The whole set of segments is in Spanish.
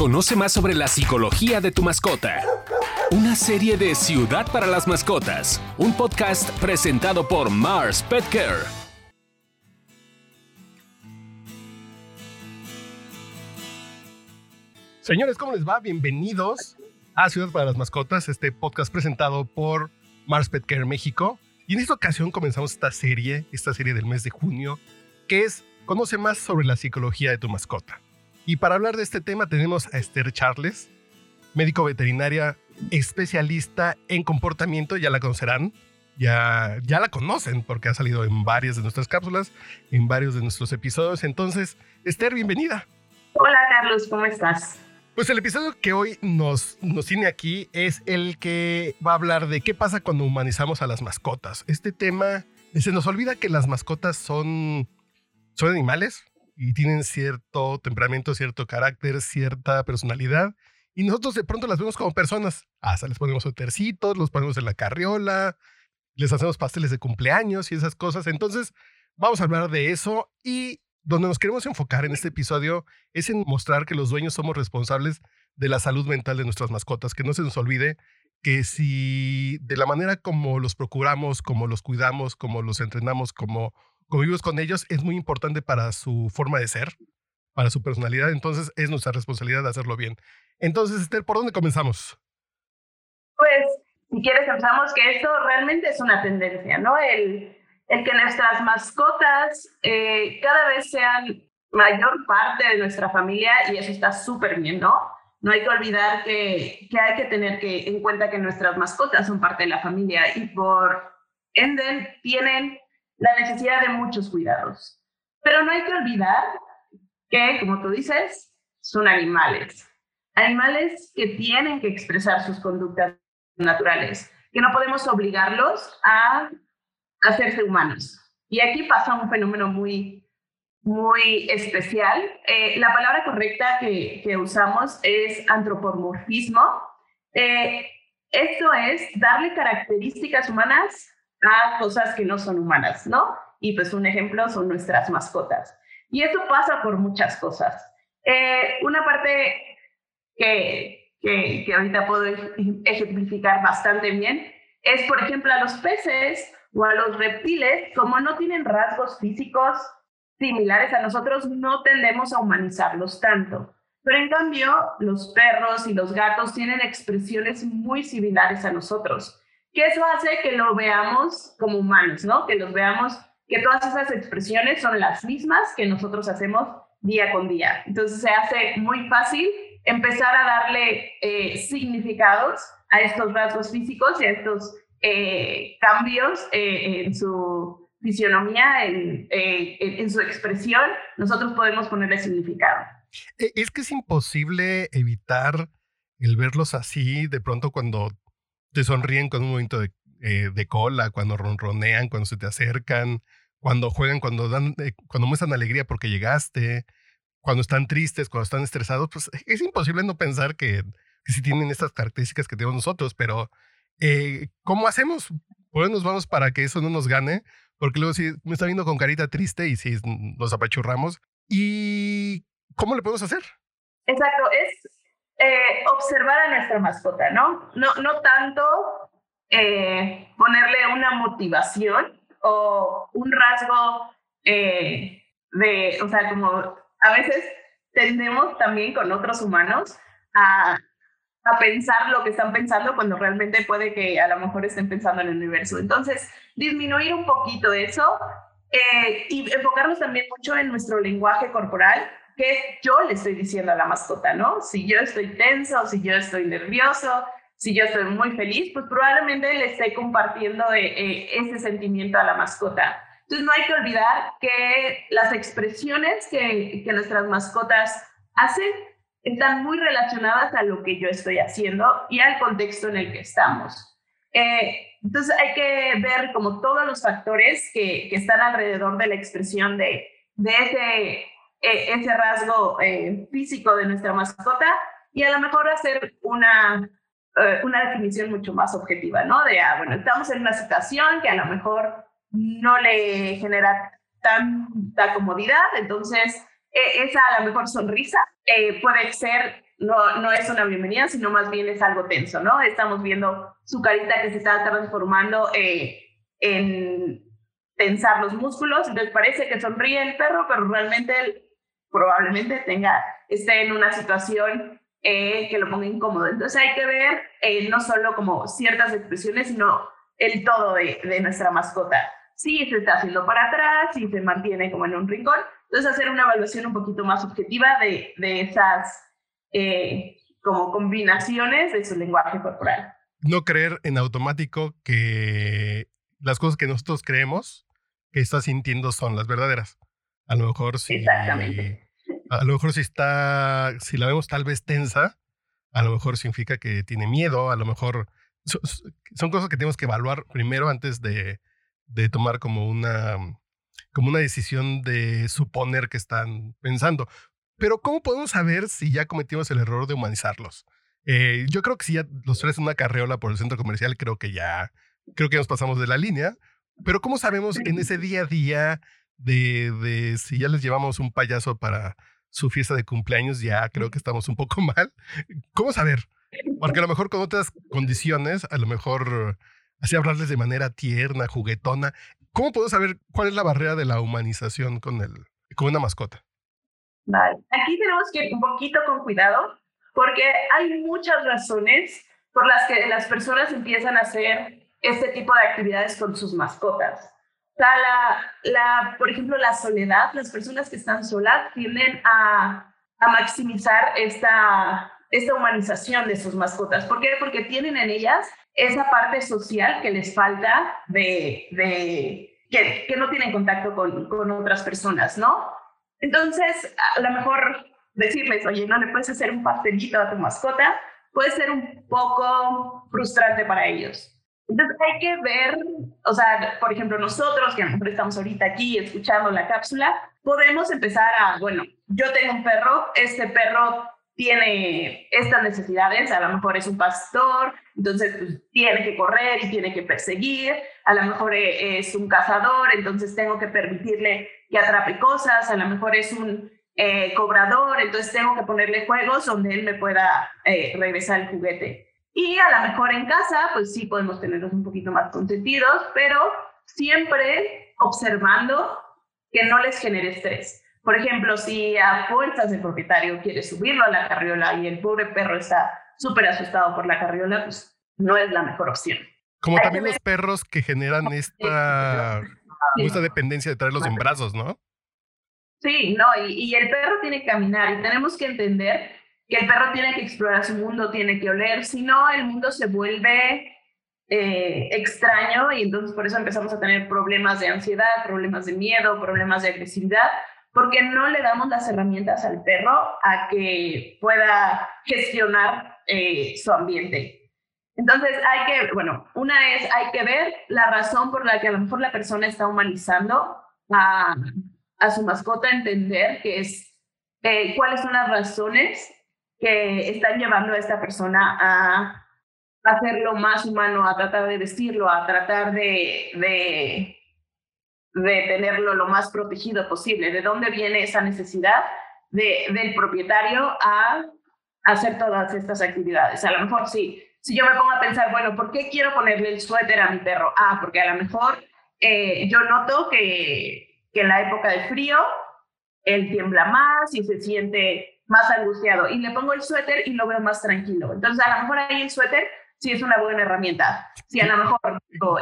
Conoce más sobre la psicología de tu mascota. Una serie de Ciudad para las Mascotas, un podcast presentado por Mars Pet Care. Señores, ¿cómo les va? Bienvenidos a Ciudad para las Mascotas, este podcast presentado por Mars Pet Care México. Y en esta ocasión comenzamos esta serie, esta serie del mes de junio, que es Conoce más sobre la psicología de tu mascota. Y para hablar de este tema tenemos a Esther Charles, médico veterinaria especialista en comportamiento, ya la conocerán, ya, ya la conocen porque ha salido en varias de nuestras cápsulas, en varios de nuestros episodios. Entonces, Esther, bienvenida. Hola Carlos, ¿cómo estás? Pues el episodio que hoy nos, nos tiene aquí es el que va a hablar de qué pasa cuando humanizamos a las mascotas. Este tema, se nos olvida que las mascotas son, son animales, y tienen cierto temperamento, cierto carácter, cierta personalidad. Y nosotros de pronto las vemos como personas. Hasta les ponemos tercitos, los ponemos en la carriola, les hacemos pasteles de cumpleaños y esas cosas. Entonces, vamos a hablar de eso y donde nos queremos enfocar en este episodio es en mostrar que los dueños somos responsables de la salud mental de nuestras mascotas, que no se nos olvide que si de la manera como los procuramos, como los cuidamos, como los entrenamos, como convivimos con ellos es muy importante para su forma de ser, para su personalidad, entonces es nuestra responsabilidad de hacerlo bien. Entonces, Esther, ¿por dónde comenzamos? Pues, si quieres, empezamos que esto realmente es una tendencia, ¿no? El, que nuestras mascotas eh, cada vez sean mayor parte de nuestra familia y eso está súper bien, ¿no? No hay que olvidar que, que hay que tener que, en cuenta que nuestras mascotas son parte de la familia y por ende tienen la necesidad de muchos cuidados. Pero no hay que olvidar que, como tú dices, son animales. Animales que tienen que expresar sus conductas naturales, que no podemos obligarlos a hacerse humanos. Y aquí pasa un fenómeno muy, muy especial. Eh, la palabra correcta que, que, usamos es antropomorfismo. Eh, esto es darle características humanas a cosas que no son humanas, ¿no? Y pues un ejemplo son nuestras mascotas. Y eso pasa por muchas cosas. Eh, una parte que, que, que ahorita puedo ejemplificar bastante bien es, por ejemplo, a los peces o a los reptiles, como no tienen rasgos físicos similares a nosotros, no tendemos a humanizarlos tanto. Pero en cambio, los perros y los gatos tienen expresiones muy similares a nosotros que eso hace que lo veamos como humanos, ¿no? Que los veamos, que todas esas expresiones son las mismas que nosotros hacemos día con día. Entonces se hace muy fácil empezar a darle eh, significados a estos rasgos físicos y a estos eh, cambios eh, en su fisionomía, en, en su expresión, nosotros podemos ponerle significado. E, es que es imposible evitar el verlos así de pronto cuando te sonríen con un movimiento eh, de, cola, cuando ronronean, cuando se te acercan, cuando juegan, cuando dan, eh, cuando muestran alegría porque llegaste, cuando están tristes, cuando están estresados, pues es imposible no pensar que, que sí tienen estas características que tenemos nosotros, pero eh, ¿cómo hacemos? ¿Por dónde nos vamos para que eso no nos gane? Porque luego sí me está viendo con carita triste y sí nos apachurramos. ¿Y cómo le podemos hacer? Exacto, es eh, observar a nuestra mascota, ¿no? No, no tanto eh, ponerle una motivación o un rasgo eh, de, o sea, como a veces tendemos también con otros humanos a, a pensar lo que están pensando cuando realmente puede que a lo mejor estén pensando en el universo. Entonces, disminuir un poquito eso y enfocarnos también mucho en nuestro lenguaje corporal qué yo le estoy diciendo a la mascota, ¿no? Si yo estoy tenso, si yo estoy nervioso, si yo estoy muy feliz, pues probablemente le esté compartiendo eh, eh, ese sentimiento a la mascota. Entonces no hay que olvidar que las expresiones que, que nuestras mascotas hacen están muy relacionadas a lo que yo estoy haciendo y al contexto en el que estamos. Eh, entonces hay que ver como todos los factores que, que están alrededor de la expresión de, de ese eh, ese rasgo eh, físico de nuestra mascota y a lo mejor hacer una, eh, una definición mucho más objetiva, ¿no? De, ah, bueno, estamos en una situación que a lo mejor no le genera tanta comodidad, entonces esa a lo mejor sonrisa puede ser no, no es una bienvenida, sino más bien es algo tenso, ¿no? Estamos viendo su carita que se está transformando eh, en tensar los músculos, entonces parece que sonríe el perro, pero realmente probablemente tenga, esté en una situación eh, que lo ponga incómodo. Entonces hay que ver eh, no solo como ciertas expresiones, sino el todo de, de nuestra mascota. Si se está haciendo para atrás, si se mantiene como en un rincón. Entonces hacer una evaluación un poquito más objetiva de, de esas eh, como combinaciones de su lenguaje corporal. No creer en automático que las cosas que nosotros creemos que está sintiendo son las verdaderas. A lo mejor si... Exactamente. A lo mejor si está, si la vemos tal vez tensa, a lo mejor significa que tiene miedo, a lo mejor son cosas que tenemos que evaluar primero antes de, de tomar como una, como una decisión de suponer que están pensando. Pero ¿cómo podemos saber si ya cometimos el error de humanizarlos? Eh, yo creo que si ya los traes en una carreola por el centro comercial, creo que ya, creo que nos pasamos de la línea. Pero ¿cómo sabemos en ese día a día de, de si ya les llevamos un payaso para su fiesta de cumpleaños, ya creo que estamos un poco mal? ¿Cómo saber? Porque a lo mejor con otras condiciones, a lo mejor así hablarles de manera tierna, juguetona. ¿Cómo podemos saber cuál es la barrera de la humanización con, el, con una mascota? Vale. Aquí tenemos que ir un poquito con cuidado porque hay muchas razones por las que las personas empiezan a hacer este tipo de actividades con sus mascotas. Sea, la, la, por ejemplo, la soledad, las personas que están solas tienden a, a maximizar esta, esta humanización de sus mascotas. ¿Por qué? Porque tienen en ellas esa parte social que les falta de, de que, que no tienen contacto con, con otras personas, ¿no? Entonces, a lo mejor decirles, oye, no le puedes hacer un pastelito a tu mascota, puede ser un poco frustrante para ellos. Entonces hay que ver, o sea, por ejemplo, nosotros que a lo mejor estamos ahorita aquí escuchando la cápsula, podemos empezar a, bueno, yo tengo un perro, este perro tiene estas necesidades, a lo mejor es un pastor, entonces pues, tiene que correr y tiene que perseguir, a lo mejor e, es un cazador, entonces tengo que permitirle que atrape cosas, a lo mejor es un eh, cobrador, entonces tengo que ponerle juegos donde él me pueda eh, regresar el juguete. Y a lo mejor en casa, pues sí podemos tenerlos un poquito más consentidos, pero siempre observando que no les genere estrés. Por ejemplo, si a fuerzas el propietario quiere subirlo a la carriola y el pobre perro está súper asustado por la carriola, pues no es la mejor opción. Como también los perros que generan esta, esta dependencia de traerlos en brazos, ¿no? Sí, no, y, y, el perro tiene que caminar y tenemos que entender que el perro tiene que explorar su mundo, tiene que oler, si no el mundo se vuelve eh, extraño y entonces por eso empezamos a tener problemas de ansiedad, problemas de miedo, problemas de agresividad, porque no le damos las herramientas al perro a que pueda gestionar eh, su ambiente. Entonces hay que, bueno, una es, hay que ver la razón por la que a lo mejor la persona está humanizando a, a su mascota, entender que es, eh, cuáles son las razones que están llevando a esta persona a hacerlo más humano, a tratar de vestirlo, a tratar de, de tenerlo lo más protegido posible. ¿De dónde viene esa necesidad de, del propietario a hacer todas estas actividades? A lo mejor sí, si yo me pongo a pensar, bueno, ¿por qué quiero ponerle el suéter a mi perro? Ah, porque a lo mejor eh, yo noto que, que en la época de frío él tiembla más y se siente más angustiado y le pongo el suéter y lo veo más tranquilo. Entonces, a lo mejor ahí el suéter sí es una buena herramienta. Si a lo mejor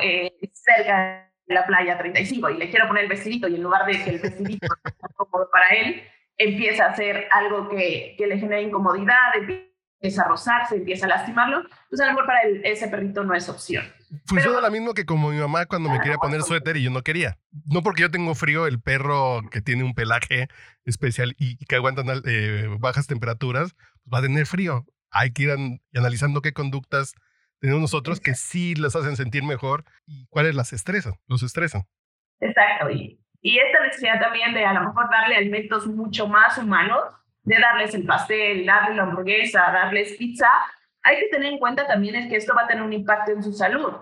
eh, cerca la playa 35 y le quiero poner el vestidito y en lugar de que el vestidito sea cómodo para él, empieza a hacer algo que, que le genera incomodidad, empieza a rozarse, empieza a lastimarlo, pues a lo mejor para ese perrito no es opción. Funciona lo mismo que como mi mamá cuando me quería poner suéter y yo no quería. No porque yo tengo frío, el perro que tiene un pelaje especial y, que aguanta eh, bajas temperaturas, pues va a tener frío. Hay que ir analizando qué conductas tenemos nosotros que sí los hacen sentir mejor y cuáles las estresan, los estresan. Exacto, y, y esta necesidad también de a lo mejor darle alimentos mucho más humanos, de darles el pastel, darles la hamburguesa, darles pizza, hay que tener en cuenta también es que esto va a tener un impacto en su salud.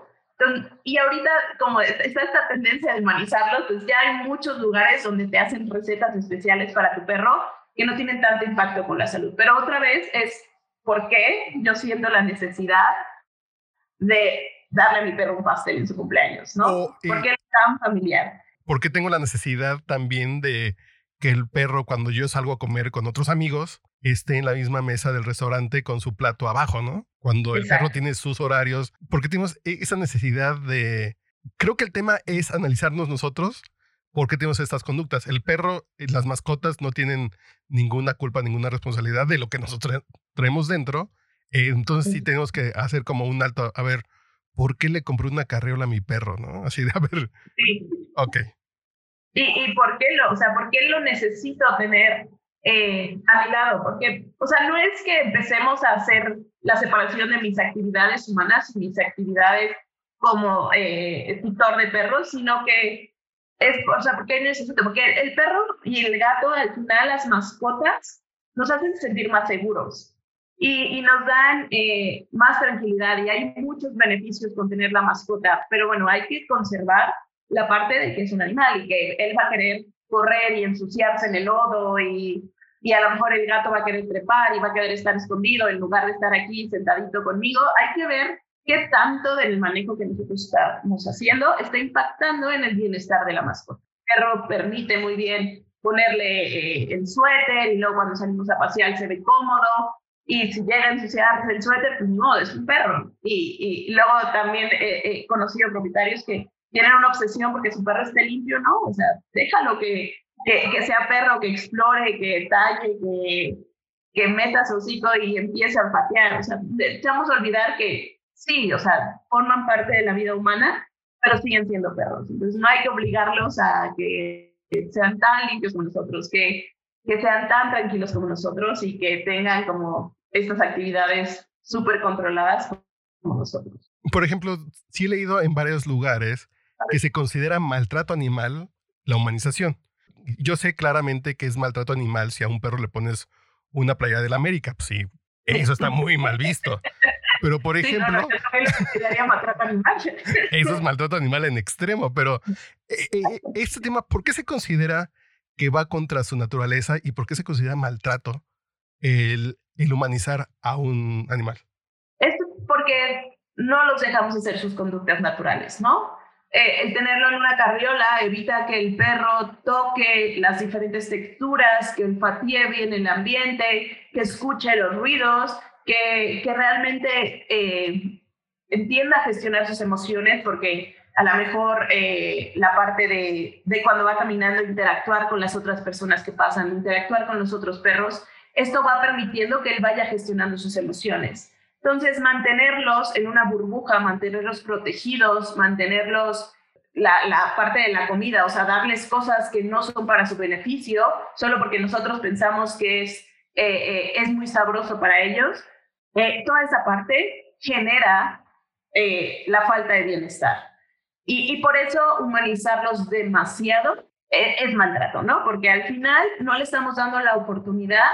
y ahorita, como está esta tendencia de humanizarlos, pues ya hay muchos lugares donde te hacen recetas especiales para tu perro que no tienen tanto impacto con la salud. Pero otra vez es por qué yo siento la necesidad de darle a mi perro un pastel en su cumpleaños, ¿no? O, eh, Porque es tan familiar. Porque tengo la necesidad también de que el perro, cuando yo salgo a comer con otros amigos, esté en la misma mesa del restaurante con su plato abajo, ¿no? Cuando el perro tiene sus horarios, porque tenemos e- esa necesidad de... Creo que el tema es analizarnos nosotros por qué tenemos estas conductas. El perro, y las mascotas no tienen ninguna culpa, ninguna responsabilidad de lo que nosotros traemos dentro. Eh, entonces sí tenemos que hacer como un alto, a ver, ¿por qué le compré una carriola a mi perro, no? Así de, a ver, Sí. ok. ¿Y, y por qué lo, o sea, por qué lo necesito tener eh, a mi lado? Porque, o sea, no es que empecemos a hacer la separación de mis actividades humanas y mis actividades como eh, tutor de perros, sino que es, o sea, ¿por qué necesito? Porque el perro y el gato, al final, las mascotas, nos hacen sentir más seguros y, y nos dan eh, más tranquilidad y hay muchos beneficios con tener la mascota, pero bueno, hay que conservar la parte de que es un animal y que él va a querer correr y ensuciarse en el lodo y, y a lo mejor el gato va a querer trepar y va a querer estar escondido en lugar de estar aquí sentadito conmigo. Hay que ver qué tanto del manejo que nosotros estamos haciendo está impactando en el bienestar de la mascota. El perro permite muy bien ponerle eh, el suéter y luego cuando salimos a pasear se ve cómodo y si llega a ensuciarse el suéter, pues no, es un perro. Y, y luego también he conocido propietarios que tienen una obsesión porque su perro esté limpio, ¿no? O sea, déjalo que, que, que sea perro, que explore, que talle, que, que meta su hocico y empiece a olfatear. O sea, echamos a olvidar que sí, o sea, forman parte de la vida humana, pero siguen siendo perros. Entonces no hay que obligarlos a que, sean tan limpios como nosotros, que, que sean tan tranquilos como nosotros y que tengan como estas actividades súper controladas como nosotros. Por ejemplo, sí he leído en varios lugares que se considera maltrato animal la humanización. Yo sé claramente que es maltrato animal si a un perro le pones una playa del América. Pues sí, eso está muy mal visto. Pero, por ejemplo, sí, no, no, yo lo consideraría maltrato animal. eso es maltrato animal en extremo. Pero eh, eh, este tema, ¿por qué se considera que va contra su naturaleza y por qué se considera maltrato el, el humanizar a un animal? Esto porque no los dejamos hacer sus conductas naturales, ¿no? Eh, el tenerlo en una carriola evita que el perro toque las diferentes texturas, que olfatee bien el ambiente, que escuche los ruidos, que, que realmente eh, entienda gestionar sus emociones, porque a lo mejor eh, la parte de, de cuando va caminando, interactuar con las otras personas que pasan, interactuar con los otros perros, esto va permitiendo que él vaya gestionando sus emociones. Entonces, mantenerlos en una burbuja, mantenerlos protegidos, mantenerlos la, la, parte de la comida, o sea, darles cosas que no son para su beneficio, solo porque nosotros pensamos que es, eh, eh, es muy sabroso para ellos, eh, toda esa parte genera eh, la falta de bienestar. Y, y, por eso humanizarlos demasiado eh, es maltrato, ¿no? Porque al final no le estamos dando la oportunidad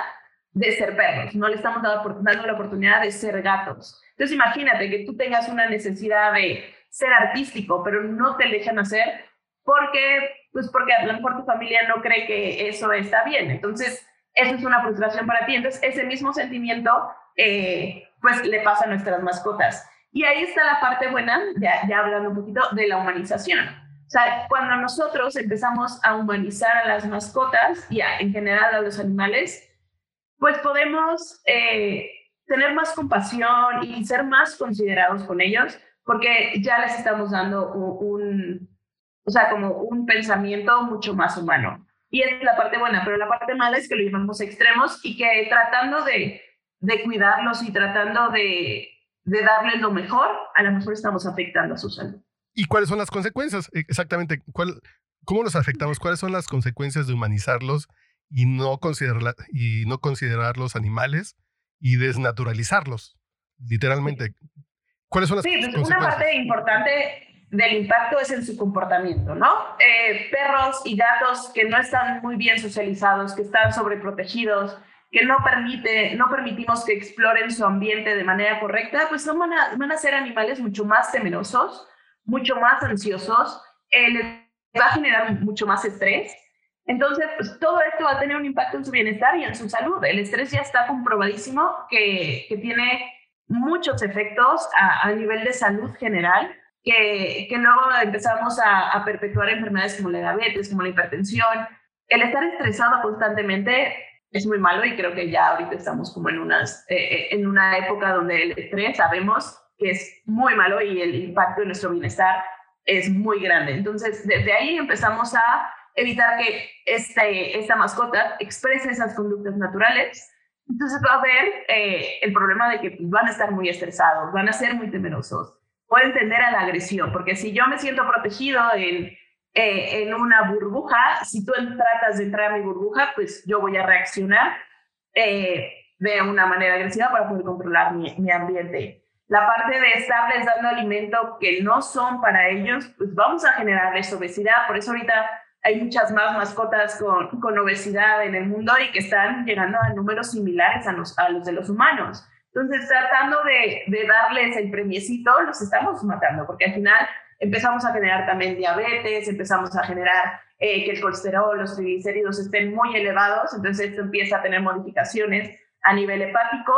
de ser perros, no le estamos dando, la oportunidad de ser gatos. Entonces imagínate que tú tengas una necesidad de ser artístico, pero no te dejan hacer porque, pues porque a lo mejor tu familia no cree que eso está bien. Entonces, eso es una frustración para ti. Entonces, ese mismo sentimiento, eh, pues le pasa a nuestras mascotas. Y ahí está la parte buena, ya, ya hablando un poquito, de la humanización. O sea, cuando nosotros empezamos a humanizar a las mascotas y en general a los animales, pues podemos eh, tener más compasión y ser más considerados con ellos, porque ya les estamos dando un, o sea, como un pensamiento mucho más humano. Y es la parte buena, pero la parte mala es que lo llevamos a extremos y que tratando de, de cuidarlos y tratando de, de darles lo mejor, a lo mejor estamos afectando a su salud. ¿Y cuáles son las consecuencias? Exactamente, ¿cuál, ¿cómo los afectamos? ¿Cuáles son las consecuencias de humanizarlos y no, considerar, y no considerarlos animales y desnaturalizarlos? Literalmente. ¿Cuáles son las sí, pues consecuencias? Una parte importante del impacto es en su comportamiento, ¿no? Eh, perros y gatos que no están muy bien socializados, que están sobreprotegidos, que no, permite, no permitimos que exploren su ambiente de manera correcta, pues son, van, a, van a ser animales mucho más temerosos, mucho más ansiosos, eh, les va a generar mucho más estrés Entonces, pues todo esto va a tener un impacto en su bienestar y en su salud. El estrés ya está comprobadísimo que, que tiene muchos efectos a, a, nivel de salud general, que, que luego empezamos a, a, perpetuar enfermedades como la diabetes, como la hipertensión. El estar estresado constantemente es muy malo y creo que ya ahorita estamos como en, unas, eh, eh en una época donde el estrés sabemos que es muy malo y el impacto en nuestro bienestar es muy grande. Entonces, desde ahí empezamos a evitar que este, esta mascota exprese esas conductas naturales. Entonces va a haber eh, el problema de que van a estar muy estresados, van a ser muy temerosos, pueden tender a la agresión, porque si yo me siento protegido en, eh, en una burbuja, si tú tratas de entrar a mi burbuja, pues yo voy a reaccionar eh, de una manera agresiva para poder controlar mi, mi ambiente la parte de estarles dando alimento que no son para ellos, pues vamos a generarles obesidad. Por eso ahorita hay muchas más mascotas con, con obesidad en el mundo y que están llegando a números similares a los, a los de los humanos. Entonces, tratando de, de darles el premiecito, los estamos matando, porque al final empezamos a generar también diabetes, empezamos a generar eh, que el colesterol, los triglicéridos estén muy elevados, entonces esto empieza a tener modificaciones a nivel hepático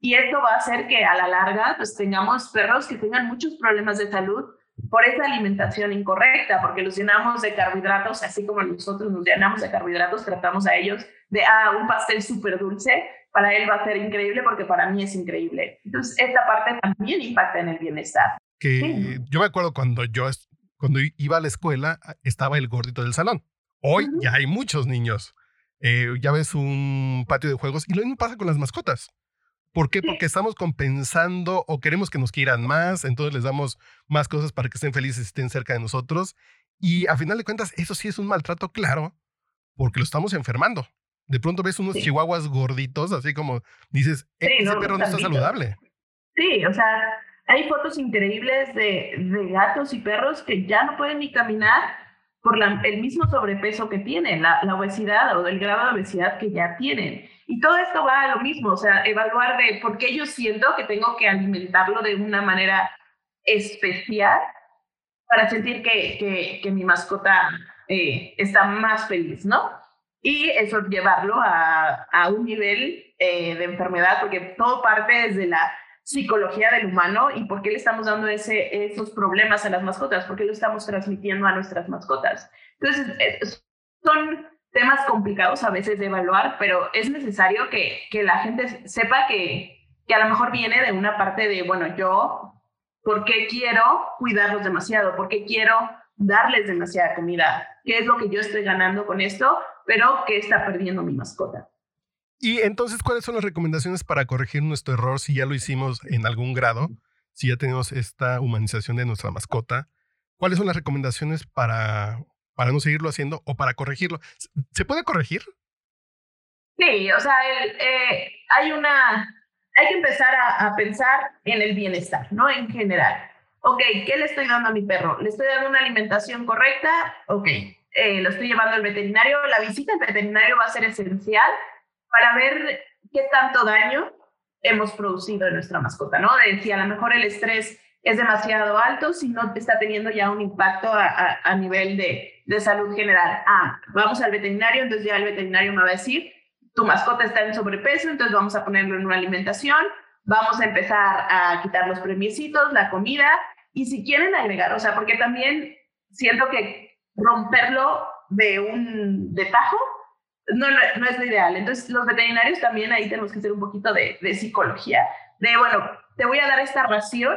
y esto va a hacer que a la larga pues tengamos perros que tengan muchos problemas de salud por esa alimentación incorrecta, porque los llenamos de carbohidratos, así como nosotros nos llenamos de carbohidratos, tratamos a ellos de, ah, un pastel súper dulce, para él va a ser increíble porque para mí es increíble. Entonces, esta parte también impacta en el bienestar. Que yo me acuerdo cuando yo cuando iba a la escuela, estaba el gordito del salón. Hoy ya hay muchos niños. Eh, ya ves un patio de juegos y lo mismo pasa con las mascotas. ¿Por qué? Porque estamos compensando o queremos que nos quieran más, entonces les damos más cosas para que estén felices y estén cerca de nosotros. Y a final de cuentas, eso sí es un maltrato claro, porque lo estamos enfermando. De pronto ves unos chihuahuas gorditos, así como dices, ese perro no está saludable. Sí, o sea, hay fotos increíbles de, de, gatos y perros que ya no pueden ni caminar por el mismo sobrepeso que tienen, la, la obesidad o el grado de obesidad que ya tienen. Y todo esto va a lo mismo, o sea, evaluar de por qué yo siento que tengo que alimentarlo de una manera especial para sentir que, que, que mi mascota eh, está más feliz, ¿no? Y eso llevarlo a, a un nivel eh, de enfermedad, porque todo parte desde la psicología del humano y por qué le estamos dando ese, esos problemas a las mascotas, por qué lo estamos transmitiendo a nuestras mascotas. Entonces, son temas complicados a veces de evaluar, pero es necesario que, que la gente sepa que, que, a lo mejor viene de una parte de, bueno, yo, ¿por qué quiero cuidarlos demasiado? ¿Por qué quiero darles demasiada comida? ¿Qué es lo que yo estoy ganando con esto? Pero ¿qué está perdiendo mi mascota? Y entonces, ¿cuáles son las recomendaciones para corregir nuestro error si ya lo hicimos en algún grado? Si ya tenemos esta humanización de nuestra mascota, ¿cuáles son las recomendaciones para para no seguirlo haciendo o para corregirlo. ¿Se puede corregir? Sí, o sea, eh, hay una, hay que empezar a, pensar en el bienestar, ¿no? En general. Ok, ¿qué le estoy dando a mi perro? ¿Le estoy dando una alimentación correcta? Ok, eh, lo estoy llevando al veterinario. La visita al veterinario va a ser esencial para ver qué tanto daño hemos producido en nuestra mascota, ¿no? De si a lo mejor el estrés es demasiado alto, si no está teniendo ya un impacto a, nivel de, de salud general. Ah, vamos al veterinario, entonces ya el veterinario me va a decir, tu mascota está en sobrepeso, entonces vamos a ponerlo en una alimentación, vamos a empezar a quitar los premiecitos, la comida, y si quieren agregar, o sea, porque también siento que romperlo de un de tajo no, no, es lo ideal. Entonces, los veterinarios también ahí tenemos que hacer un poquito de, de psicología, de, bueno, te voy a dar esta ración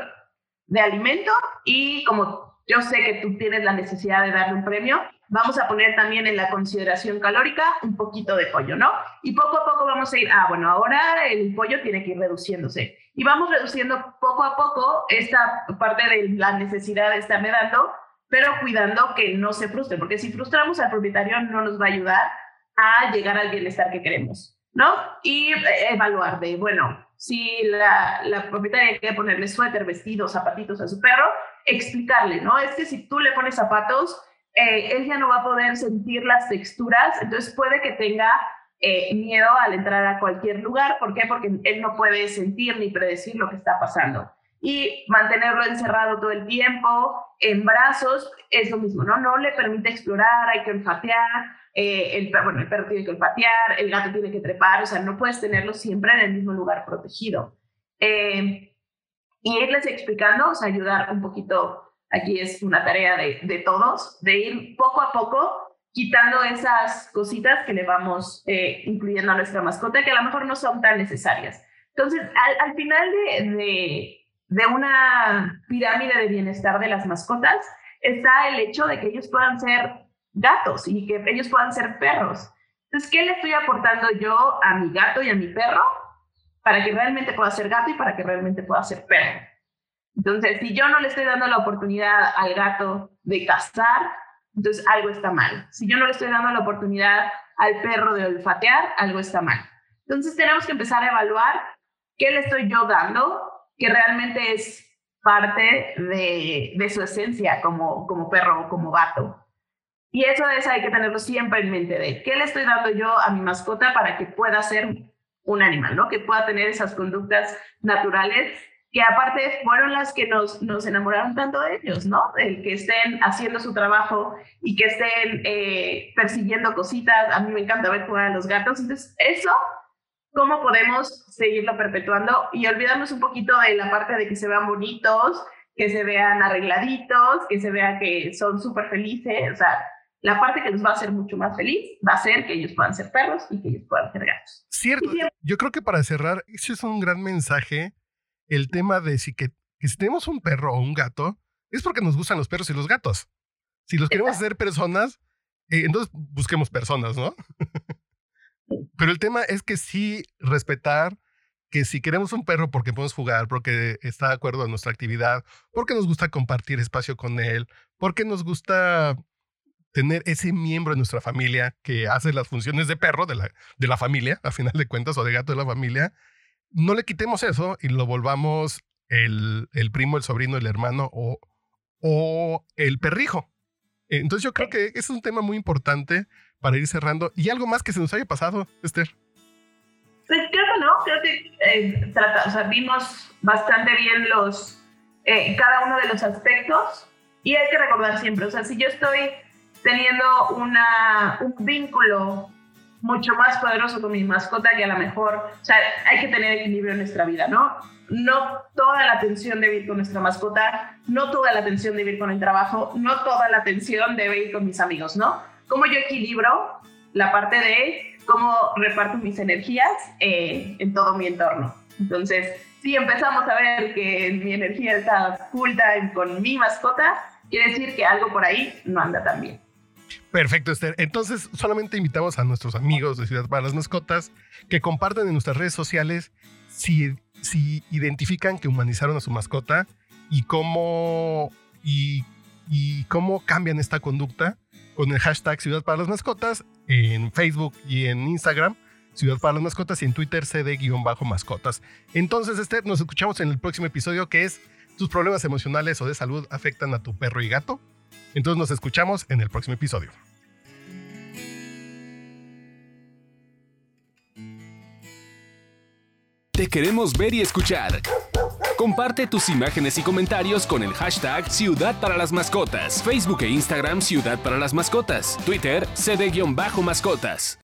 de alimento y como yo sé que tú tienes la necesidad de darle un premio, vamos a poner también en la consideración calórica un poquito de pollo, ¿no? Y poco a poco vamos a ir, ah, bueno, ahora el pollo tiene que ir reduciéndose. Y vamos reduciendo poco a poco esta parte de la necesidad de estarme dando, pero cuidando que no se frustre, porque si frustramos al propietario no nos va a ayudar a llegar al bienestar que queremos, ¿no? Y eh, evaluar de, bueno, si la, la propietaria quiere ponerle suéter, vestidos, zapatitos a su perro, explicarle, ¿no? Es que si tú le pones zapatos, eh, él ya no va a poder sentir las texturas, entonces puede que tenga eh, miedo al entrar a cualquier lugar. ¿Por qué? Porque él no puede sentir ni predecir lo que está pasando. Y mantenerlo encerrado todo el tiempo, en brazos, es lo mismo, ¿no? No le permite explorar, hay que olfatear, eh, el, bueno, el perro tiene que olfatear, el gato tiene que trepar, o sea, no puedes tenerlo siempre en el mismo lugar protegido. Eh, y irles explicando, o sea, ayudar un poquito, aquí es una tarea de, de todos, de ir poco a poco quitando esas cositas que le vamos eh, incluyendo a nuestra mascota que a lo mejor no son tan necesarias. Entonces, al, al final de de una pirámide de bienestar de las mascotas está el hecho de que ellos puedan ser gatos y que ellos puedan ser perros. Entonces, ¿qué le estoy aportando yo a mi gato y a mi perro para que realmente pueda ser gato y para que realmente pueda ser perro? Entonces, si yo no le estoy dando la oportunidad al gato de cazar, entonces algo está mal. Si yo no le estoy dando la oportunidad al perro de olfatear, algo está mal. Entonces, tenemos que empezar a evaluar qué le estoy yo dando que realmente es parte de, de su esencia como, como perro o como gato. Y eso es, hay que tenerlo siempre en mente de qué le estoy dando yo a mi mascota para que pueda ser un animal, ¿no? Que pueda tener esas conductas naturales que aparte fueron las que nos, nos enamoraron tanto de ellos, ¿no? El que estén haciendo su trabajo y que estén eh, persiguiendo cositas. A mí me encanta ver jugar a los gatos. Entonces, eso cómo podemos seguirlo perpetuando y olvidarnos un poquito de la parte de que se vean bonitos, que se vean arregladitos, que se vea que son súper felices. O sea, la parte que los va a hacer mucho más feliz va a ser que ellos puedan ser perros y que ellos puedan ser gatos. Cierto. Yo creo que para cerrar, eso es un gran mensaje, el tema de si que, si tenemos un perro o un gato, es porque nos gustan los perros y los gatos. Si los queremos hacer personas, eh, entonces busquemos personas, ¿no? Pero el tema es que sí respetar que si queremos un perro porque podemos jugar, porque está de acuerdo a nuestra actividad, porque nos gusta compartir espacio con él, porque nos gusta tener ese miembro de nuestra familia que hace las funciones de perro de la, de la familia, a final de cuentas, o de gato de la familia, no le quitemos eso y lo volvamos el, el primo, el sobrino, el hermano o, o el perrijo. Entonces yo creo que es un tema muy importante para ir cerrando. ¿Y algo más que se nos haya pasado, Esther? Pues creo que no, creo que eh, vimos bastante bien los, eh, cada uno de los aspectos y hay que recordar siempre, o sea, si yo estoy teniendo un vínculo mucho más poderoso con mi mascota que a lo mejor, o sea, hay que tener equilibrio en nuestra vida, ¿no? No toda la atención debe ir con nuestra mascota, no toda la atención debe ir con el trabajo, no toda la atención debe ir con mis amigos, ¿no? Cómo yo equilibro la parte de cómo reparto mis energías eh, en todo mi entorno. Entonces, si empezamos a ver que mi energía está oculta con mi mascota, quiere decir que algo por ahí no anda tan bien. Perfecto, Esther. Entonces, solamente invitamos a nuestros amigos de Ciudad para las Mascotas que compartan en nuestras redes sociales si, si identifican que humanizaron a su mascota y cómo, y cómo cambian esta conducta con el hashtag Ciudad para las Mascotas en Facebook y en Instagram. Ciudad para las Mascotas y en Twitter cd-mascotas. Entonces, este, nos escuchamos en el próximo episodio que es tus problemas emocionales o de salud afectan a tu perro y gato. Entonces nos escuchamos en el próximo episodio. Te queremos ver y escuchar. Comparte tus imágenes y comentarios con el hashtag Ciudad para las Mascotas. Facebook e Instagram Ciudad para las Mascotas. Twitter CD-Mascotas.